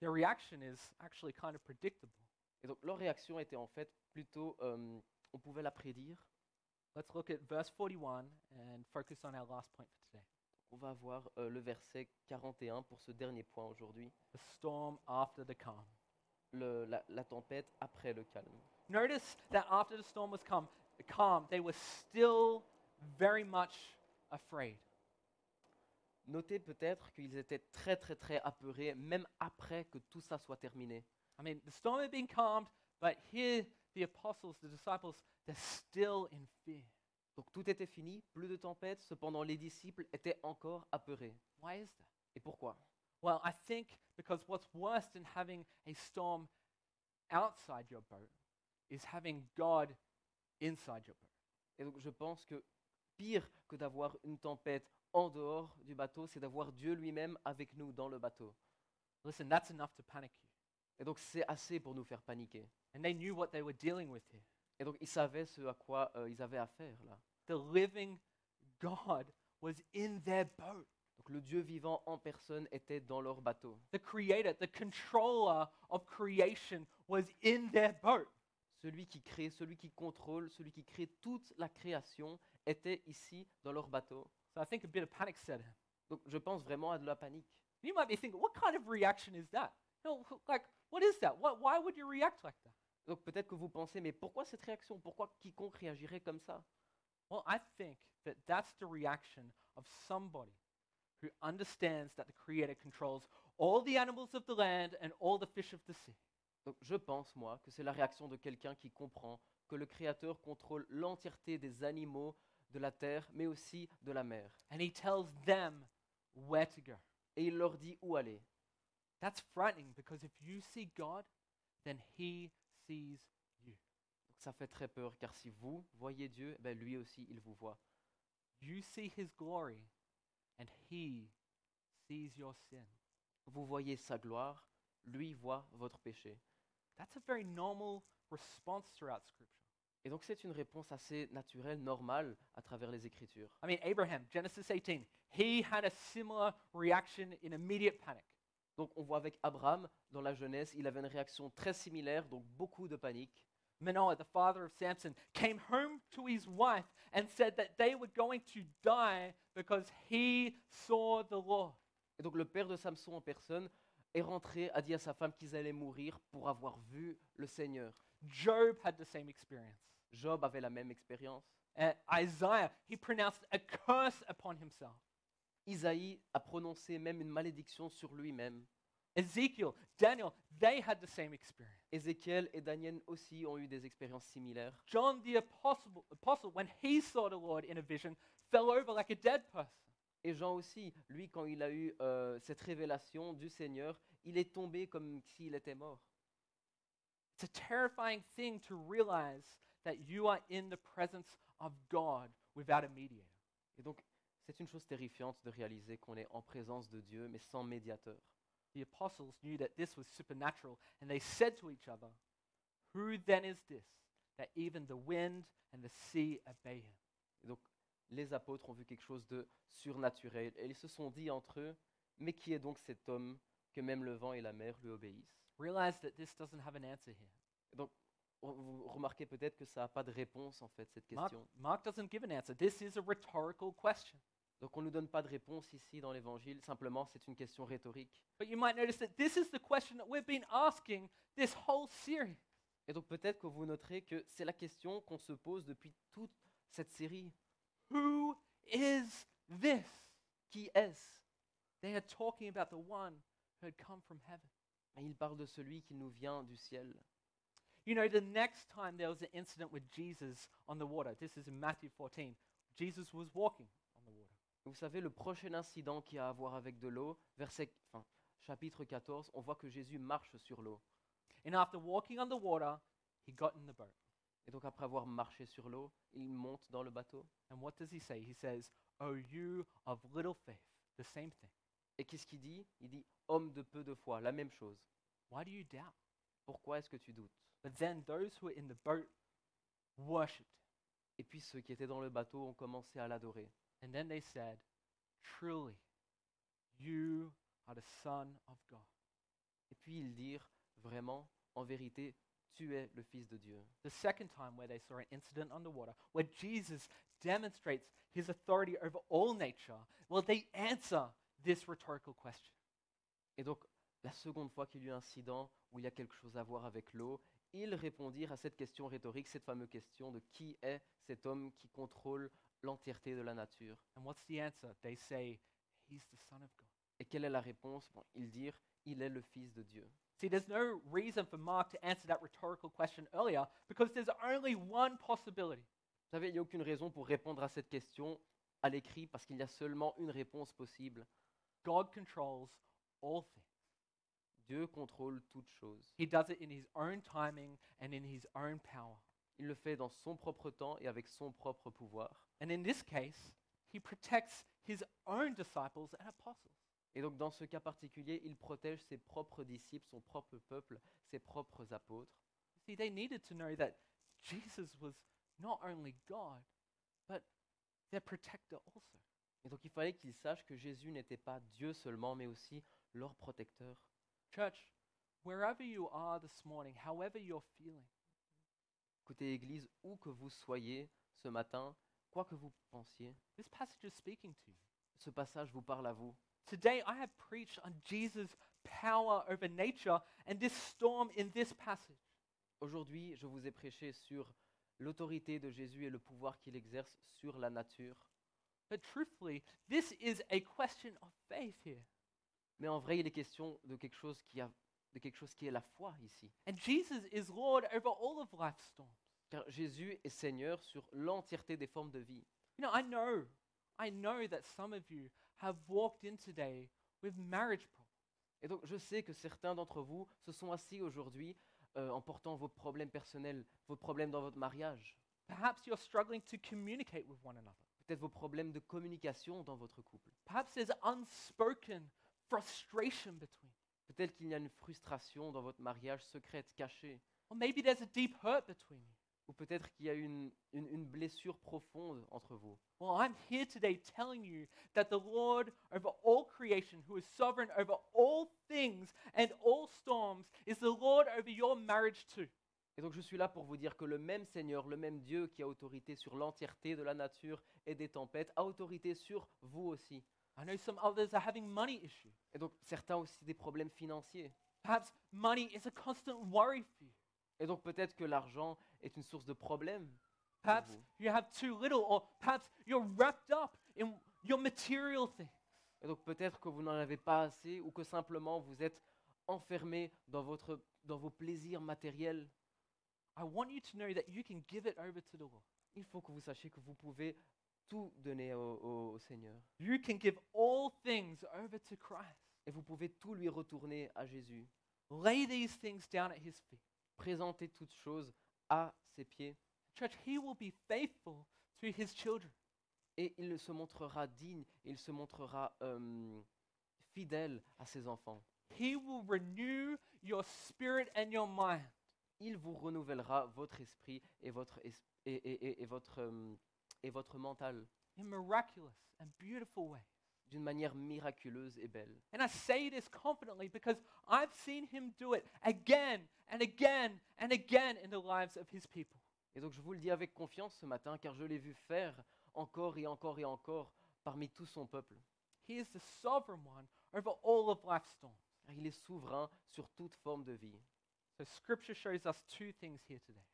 Their reaction is actually kind of predictable. Et donc, leur réaction était en fait plutôt, euh, on pouvait la prédire. Let's look at verse 41 and focus on our last point for today On va voir euh, le verset 41 pour ce dernier point aujourd'hui, the storm after the calm. le- la, la tempête après le calme. Notice that after the storm was calm, calm, they were still very much afraid. Notez peut-être qu'ils étaient très très très apeurés, même après que tout ça soit terminé. I mean, the storm had been calmed, but here the apostles, the disciples, they're still in fear. Donc tout était fini, plus de tempête, cependant les disciples étaient encore apeurés. Why is that? Et pourquoi? Well, I think because what's worse than having a storm outside your boat is having God inside your boat. Et donc je pense que pire que d'avoir une tempête en dehors du bateau, c'est d'avoir Dieu lui-même avec nous dans le bateau. Listen, that's enough to panic you. Et donc c'est assez pour nous faire paniquer. And they knew what they were dealing with here. Et donc ils savaient ce à quoi euh, ils avaient affaire là. The living God was in their boat. Donc le Dieu vivant en personne était dans leur bateau. The creator, the controller of creation was in their boat. Celui qui crée, celui qui contrôle, celui qui crée toute la création était ici dans leur bateau. So I think a bit of panic set in. Donc je pense vraiment à de la panique. You might be thinking, what kind of reaction is that? No, like, what is that? What, why would you react like that? Donc peut-être que vous pensez, mais pourquoi cette réaction? Pourquoi quiconque réagirait comme ça? Well, I think that that's the reaction of somebody who understands that the Creator controls all the animals of the land and all the fish of the sea. Donc je pense, moi, que c'est la réaction de quelqu'un qui comprend que le Créateur contrôle l'entièreté des animaux de la terre, mais aussi de la mer. And He tells them where to go. Et il leur dit où aller. That's frightening because if you see God, then He sees you. Donc ça fait très peur, car si vous voyez Dieu, ben lui aussi, il vous voit. You see His glory, and He sees your sin. Vous voyez sa gloire, lui voit votre péché. That's a very normal response throughout Scripture. Et donc c'est une réponse assez naturelle, normale, à travers les Écritures. I mean, Abraham, Genesis 18, he had a similar reaction in immediate panic. Donc on voit avec Abraham, dans la jeunesse, il avait une réaction très similaire, donc beaucoup de panique. Manoah, the father of Samson, came home to his wife and said that they were going to die because he saw the Lord. Et donc le père de Samson en personne est rentré, a dit à sa femme qu'ils allaient mourir pour avoir vu le Seigneur. Job had the same experience. Job avait la même expérience. Uh, Isaiah, he pronounced a curse upon himself. Isaïe a prononcé même une malédiction sur lui-même. Ezekiel, Daniel, they had the same experience. Ézéchiel et Daniel aussi ont eu des expériences similaires. John the apostle, apostle, when he saw the Lord in a vision, fell over like a dead person. Et Jean aussi, lui, quand il a eu euh, cette révélation du Seigneur, il est tombé comme s'il était mort. It's a terrifying thing to realize that you are in the presence of God without a mediator. Et donc, c'est une chose terrifiante de réaliser qu'on est en présence de Dieu, mais sans médiateur. The apostles knew that this was supernatural, and they said to each other, Who then is this that even the wind and the sea obey him? Et donc, les apôtres ont vu quelque chose de surnaturel, et ils se sont dit entre eux, mais qui est donc cet homme que même le vent et la mer lui obéissent? Realize that this doesn't have an answer here. Et donc, vous remarquez peut-être que ça n'a pas de réponse, en fait, cette Mark, question. Mark doesn't give an answer. This is a rhetorical question. Donc, on ne nous donne pas de réponse ici dans l'Évangile, simplement, c'est une question rhétorique. But you might notice that this is the question that we've been asking this whole series. Et donc, peut-être que vous noterez que c'est la question qu'on se pose depuis toute cette série. Who is this? Qui est-ce? They are talking about the one who had come from heaven. Et il parle de celui qui nous vient du ciel. You know, the next time there was an incident with Jesus on the water, this is in Matthew 14, Jesus was walking. Vous savez, le prochain incident qui a à voir avec de l'eau, verset, enfin, chapitre 14, on voit que Jésus marche sur l'eau. And after walking on the water, he got in the boat. Et donc après avoir marché sur l'eau, il monte dans le bateau. And what does he say? He says, Oh, you of little faith. The same thing. Et qu'est-ce qu'il dit? Il dit homme de peu de foi, la même chose. Why do you doubt? Pourquoi est-ce que tu doutes? But then those who were in the boat worshipped. Et puis ceux qui étaient dans le bateau ont commencé à l'adorer. And then they said, Truly, you are the Son of God. Et puis ils dirent, vraiment, en vérité, tu es le Fils de Dieu. The second time where they saw an incident on the water, where Jesus demonstrates his authority over all nature, well, they answer this rhetorical question. Et donc, la seconde fois qu'il y eut un incident où il y a quelque chose à voir avec l'eau, ils répondirent à cette question rhétorique, cette fameuse question de qui est cet homme qui contrôle l'entièreté de la nature. And what's the answer? They say, He's the Son of God. Et quelle est la réponse? Bon, Ils dirent, il est le Fils de Dieu. See, there's no reason for Mark to answer that rhetorical question earlier because there's only one possibility. Vous savez, il n'y a aucune raison pour répondre à cette question à l'écrit parce qu'il y a seulement une réponse possible. God controls all things. Dieu contrôle toutes choses. He does it in his own timing and in his own power. Il le fait dans son propre temps et avec son propre pouvoir. And in this case, he protects his own disciples and apostles. Et donc dans ce cas particulier, il protège ses propres disciples, son propre peuple, ses propres apôtres. See, they needed to know that Jesus was not only God, but their protector also. Et donc il fallait qu'ils sachent que Jésus n'était pas Dieu seulement, mais aussi leur protecteur. Church, wherever you are this morning, however you're feeling, Écoutez, Église, où que vous soyez ce matin, quoi que vous pensiez, this passage is speaking to you. ce passage vous parle à vous. Today, I have preached on Jesus' power over nature and this storm in this passage. Aujourd'hui, je vous ai prêché sur l'autorité de Jésus et le pouvoir qu'il exerce sur la nature. But truthfully, this is a question of faith here. Mais en vrai, il est question de quelque chose qui, a, de quelque chose qui est la foi ici. And Jesus is Lord over all of life's storms. Car Jésus est Seigneur sur l'entièreté des formes de vie. You know, I know, I know that some of you have walked in today with marriage problems. Et donc, je sais que certains d'entre vous se sont assis aujourd'hui euh, en portant vos problèmes personnels, vos problèmes dans votre mariage, Perhaps you're struggling to communicate with one another. peut-être vos problèmes de communication dans votre couple. Perhaps there's unspoken frustration between. Peut-être qu'il y a une frustration dans votre mariage secrète, cachée. Or maybe there's a deep hurt between you. Ou peut-être qu'il y a une, une, une blessure profonde entre vous. Well, I'm here today telling you that the Lord over all creation, who is sovereign over all things and all storms, is the Lord over your marriage too. Et donc je suis là pour vous dire que le même Seigneur, le même Dieu qui a autorité sur l'entièreté de la nature et des tempêtes, a autorité sur vous aussi. I know some others are having money issues. Et donc certains ont aussi des problèmes financiers. Perhaps money is a constant worry for you. Et donc peut-être que l'argent est une source de problème. Perhaps you have too little, or perhaps you're wrapped up in your material things. Et donc peut-être que vous n'en avez pas assez ou que simplement vous êtes enfermé dans, votre, dans vos plaisirs matériels. I want you to know that you can give it over to the Lord. Il faut que vous sachiez que vous pouvez tout donner au, au- au Seigneur. You can give all things over to Christ. Et vous pouvez tout lui retourner à Jésus. Lay these things down at his feet. Présentez toutes choses à ses pieds. Church, he will be faithful to his children. Et il se montrera digne, il se montrera euh, fidèle à ses enfants. He will renew your spirit and your mind. Il vous renouvellera votre esprit et votre, es- et- et- et votre, euh, et votre mental in miraculous and beautiful ways. d'une manière miraculeuse et belle. And I say this confidently because I've seen him do it again and again and again in the lives of his people. Et donc je vous le dis avec confiance ce matin, car je l'ai vu faire encore et encore et encore parmi tout son peuple. He is the sovereign one over all of life's storms. Il est souverain sur toute forme de vie. So scripture shows us two things here today.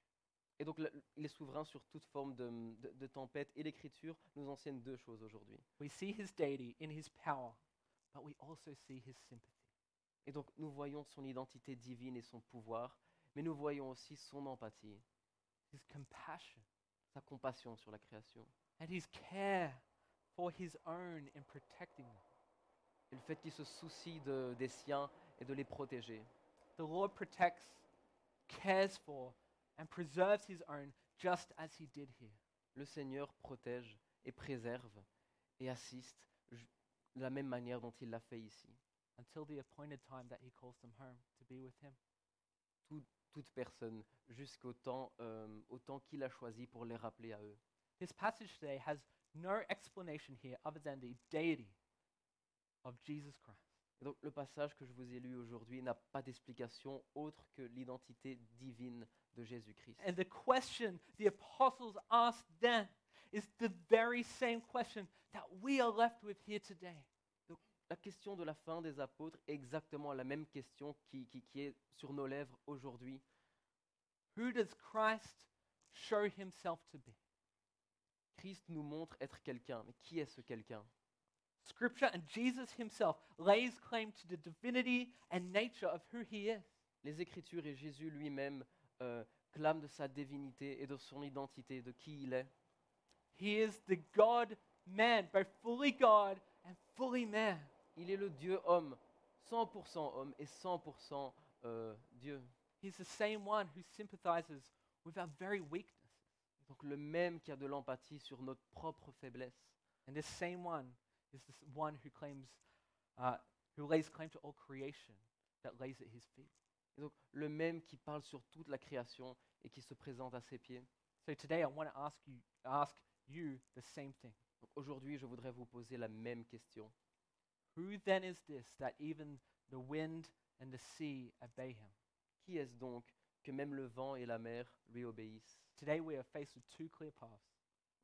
Et donc il est souverain sur toute forme de, de- de tempête. Et l'Écriture nous enseigne deux choses aujourd'hui. We see his deity in his power, but we also see his sympathy. Et donc nous voyons son identité divine et son pouvoir, mais nous voyons aussi son empathie, his compassion, sa compassion sur la création. and his care for his own in protecting them. Et le fait qu'il se soucie de- des siens et de les protéger. The Lord protects, cares for, and preserves his own just as he did here. Le Seigneur protège et préserve et assiste de la même manière dont il l'a fait ici. until the appointed time that he calls them home to be with him. Tout- toute personne, jusqu'au temps, euh, au temps qu'il a choisi pour les rappeler à eux. This passage today has no explanation here other than the deity of Jesus Christ. Et donc le passage que je vous ai lu aujourd'hui n'a pas d'explication autre que l'identité divine de Jésus-Christ. And the question the apostles asked then is the very same question that we are left with here today. La question de la fin des apôtres est exactement la même question qui, qui- qui est sur nos lèvres aujourd'hui. Who does Christ show himself to be? Christ nous montre être quelqu'un, mais qui est ce quelqu'un? Scripture and Jesus himself lays claim to the divinity and nature of who he is. Les Écritures et Jésus lui-même euh, clament de sa divinité et de son identité, de qui il est. He is the God man, both fully God and fully man. Il est le Dieu homme, 100% homme et 100% euh, Dieu. He's the same one who sympathizes with our very weakness. Donc le même qui a de l'empathie sur notre propre faiblesse. And this same one is the one who claims, uh, who lays claim to all creation that lays at his feet. Et donc le même qui parle sur toute la création et qui se présente à ses pieds. So today I want to ask you, ask you the same thing. Donc aujourd'hui, je voudrais vous poser la même question. Who then is this that even the wind and the sea obey him? Qui est-ce donc que même le vent et la mer lui obéissent? Today we are faced with two clear paths.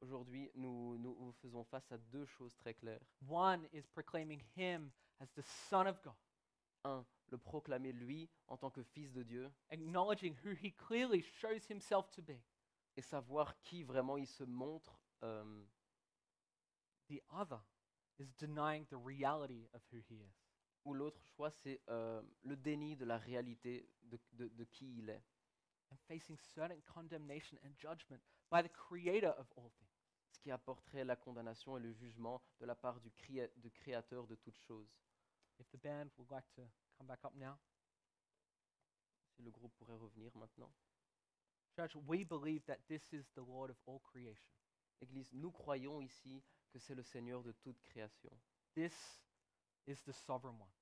Aujourd'hui, nous, nous nous faisons face à deux choses très claires. One is proclaiming him as the Son of God, Un, le proclamer lui en tant que fils de Dieu acknowledging who he clearly shows himself to be. et savoir qui vraiment il se montre. euh, The other is denying the reality of who he is. ou l'autre choix, c'est euh, le déni de la réalité de, de- de qui il est. and facing certain condemnation and judgment by the creator of all things. Ce qui apporterait la condamnation et le jugement de la part du, créa- du créateur de toutes choses. If the band would like to come back up now. Si le groupe pourrait revenir maintenant. Church, we believe that this is the Lord of all creation. Église, nous croyons ici que c'est le Seigneur de toute création. This is the sovereign one.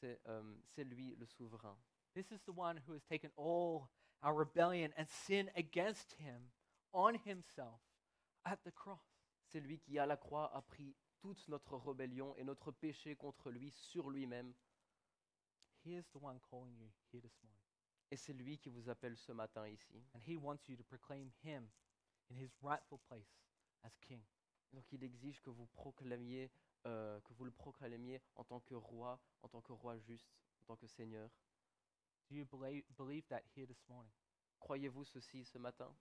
C'est euh, c'est lui le souverain. This is the one who has taken all our rebellion and sin against him on himself at the cross. C'est lui qui, à la croix, a pris toute notre rébellion et notre péché contre lui sur lui-même. He is the one calling you here this morning. Et c'est lui qui vous appelle ce matin ici. And he wants you to proclaim him in his rightful place as king. Donc il exige que vous proclamiez, euh, que vous le proclamiez en tant que roi, en tant que roi juste, en tant que Seigneur. Do you believe, believe that here this morning? Croyez-vous ceci ce matin?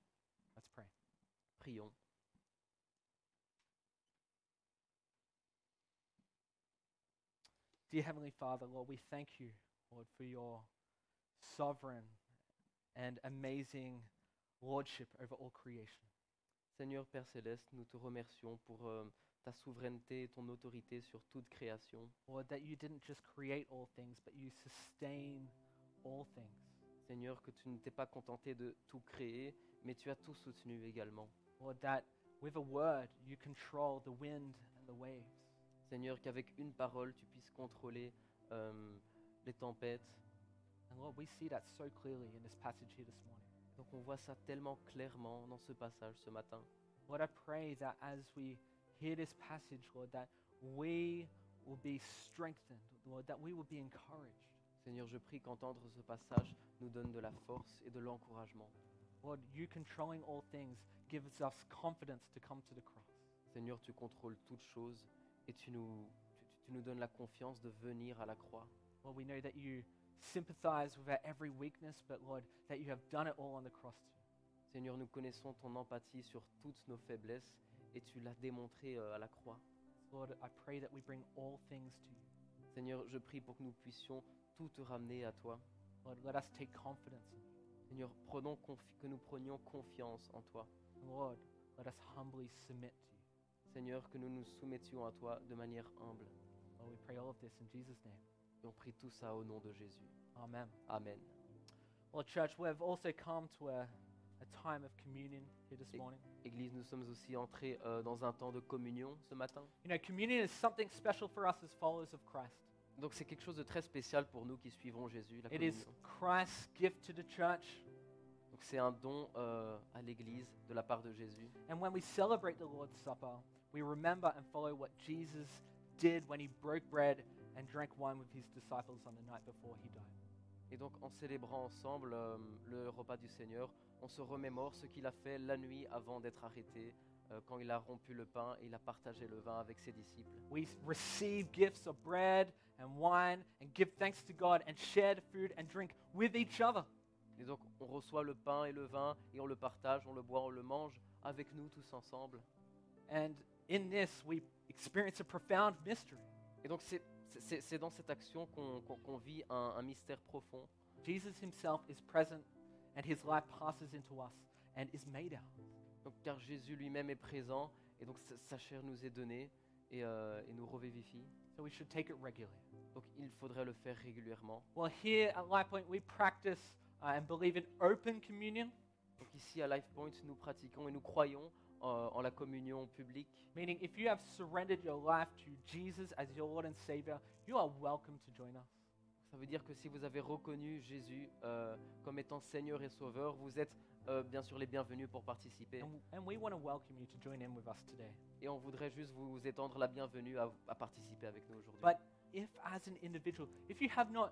Let's pray. Prions. Dear Heavenly Father, Lord, we thank you, Lord, for your sovereign and amazing lordship over all creation. Seigneur Père céleste, nous te remercions pour euh, ta souveraineté et ton autorité sur toute création. Lord, that you didn't just create all things, but you sustain all things. Seigneur, que tu ne t'es pas contenté de tout créer, mais tu as tout soutenu également. Lord, that with a word you control the wind and the waves. Seigneur, qu'avec une parole, tu puisses contrôler euh, les tempêtes. And Lord, we see that so clearly in this passage here this morning. Donc on voit ça tellement clairement dans ce passage ce matin. Lord, I pray that as we hear this passage, Lord, that we will be strengthened, Lord, that we will be encouraged. Seigneur, je prie qu'entendre ce passage nous donne de la force et de l'encouragement. Lord, you controlling all things gives us confidence to come to the cross. Seigneur, tu contrôles toutes choses et tu nous, tu- tu nous donnes la confiance de venir à la croix. Lord, we know that you sympathize with our every weakness, but Lord, that you have done it all on the cross too. Seigneur, nous connaissons ton empathie sur toutes nos faiblesses et tu l'as démontré euh, à la croix. Lord, I pray that we bring all things to you. Seigneur, je prie pour que nous puissions tout te ramener à toi. Lord, let us take confidence in you. Seigneur, prenons confi- que nous prenions confiance en toi. And Lord, let us humbly submit to you. Seigneur, que nous nous soumettions à toi de manière humble. Lord, we pray all of this in Jesus' name. Et on prie tout ça au nom de Jésus. Amen. Amen. Well, church, we've also come to a, a time of communion here this morning. Église, nous sommes aussi entrés euh, dans un temps de communion ce matin. You know, communion is something special for us as followers of Christ. Donc c'est quelque chose de très spécial pour nous qui suivons Jésus, la It is communion. Christ's gift to the church. Donc c'est un don euh, à l'Église de la part de Jésus. And when we celebrate the Lord's Supper, we remember and follow what Jesus did when he broke bread and drank wine with his disciples on the night before he died. Et donc en célébrant ensemble euh, le repas du Seigneur, on se remémore ce qu'il a fait la nuit avant d'être arrêté, euh, quand il a rompu le pain et il a partagé le vin avec ses disciples. We receive gifts of bread and wine and give thanks to God and share the food and drink with each other. Et donc on reçoit le pain et le vin et on le partage, on le boit, on le mange avec nous tous ensemble. And in this, we experience a profound mystery. Et donc c'est- dans cette action qu'on qu'on- qu'on vit un, un mystère profond. Jesus himself is present and his life passes into us and is made out. Donc, car Jésus lui-même est présent et donc sa, sa chair nous est donnée et, euh, et nous revivifie. So we should take it regularly. Donc il faudrait le faire régulièrement. Well, here at LifePoint, we practice uh, and believe in open communion, Donc ici à LifePoint, nous pratiquons et nous croyons en la communion publique. meaning if you have surrendered your life to Jesus as your Lord and Savior, you are welcome to join us. Ça veut dire que si vous avez reconnu Jésus euh, comme étant Seigneur et Sauveur, vous êtes euh, bien sûr les bienvenus pour participer. And, and we want to welcome you to join in with us today. Et on voudrait juste vous étendre la bienvenue à, à participer avec nous aujourd'hui. But if, as an individual, if you have not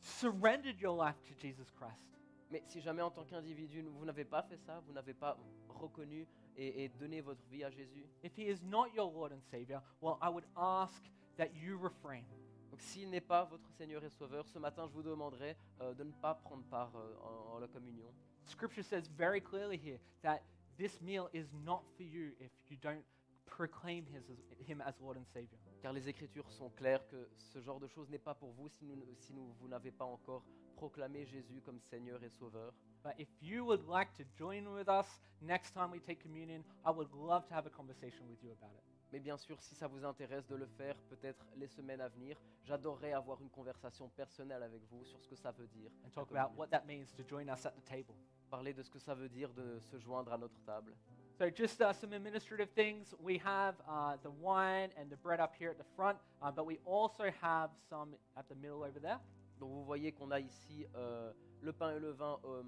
surrendered your life to Jesus Christ, Mais si jamais en tant qu'individu, vous n'avez pas fait ça, vous n'avez pas reconnu et, et donné votre vie à Jésus, if He is not your Lord and Savior, well, I would ask that you refrain. donc s'il n'est pas votre Seigneur et Sauveur, ce matin je vous demanderai euh, de ne pas prendre part euh, en, en la communion. Scripture says very clearly here that this meal is not for you if you don't proclaim his, Him as Lord and Savior. Car les Écritures sont claires que ce genre de choses n'est pas pour vous si, nous, si nous- vous n'avez pas encore proclamé Jésus comme Seigneur et Sauveur. But if you would like to join with us next time we take communion, I would love to have a conversation with you about it. Mais bien sûr, si ça vous intéresse de le faire, peut-être les semaines à venir, j'adorerais avoir une conversation personnelle avec vous sur ce que ça veut dire. And talk about what that means to join us at the table. Parler de ce que ça veut dire de se joindre à notre table. So, just uh, some administrative things. We have uh, the wine and the bread up here at the front, uh, but we also have some at the middle over there. Donc vous voyez qu'on a ici euh, le pain et le vin euh,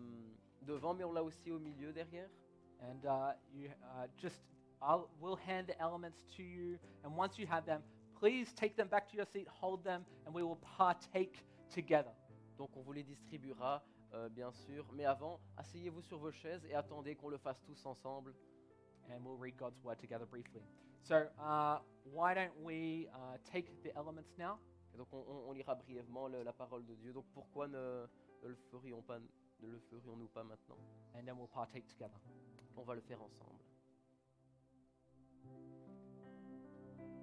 devant, mais on l'a aussi au milieu derrière. And uh, you uh, just, I'll, we'll hand the elements to you. And once you have them, please take them back to your seat, hold them, and we will partake together. Donc on vous les distribuera, euh, bien sûr. Mais avant, asseyez-vous sur vos chaises et attendez qu'on le fasse tous ensemble. And we'll read God's word together briefly. So, uh, why don't we uh, take the elements now? Et donc on, on- on lira brièvement le- la parole de Dieu. Donc pourquoi ne, ne le ferions pas, ne le ferions-nous pas maintenant? And then we'll partake together. On va le faire ensemble.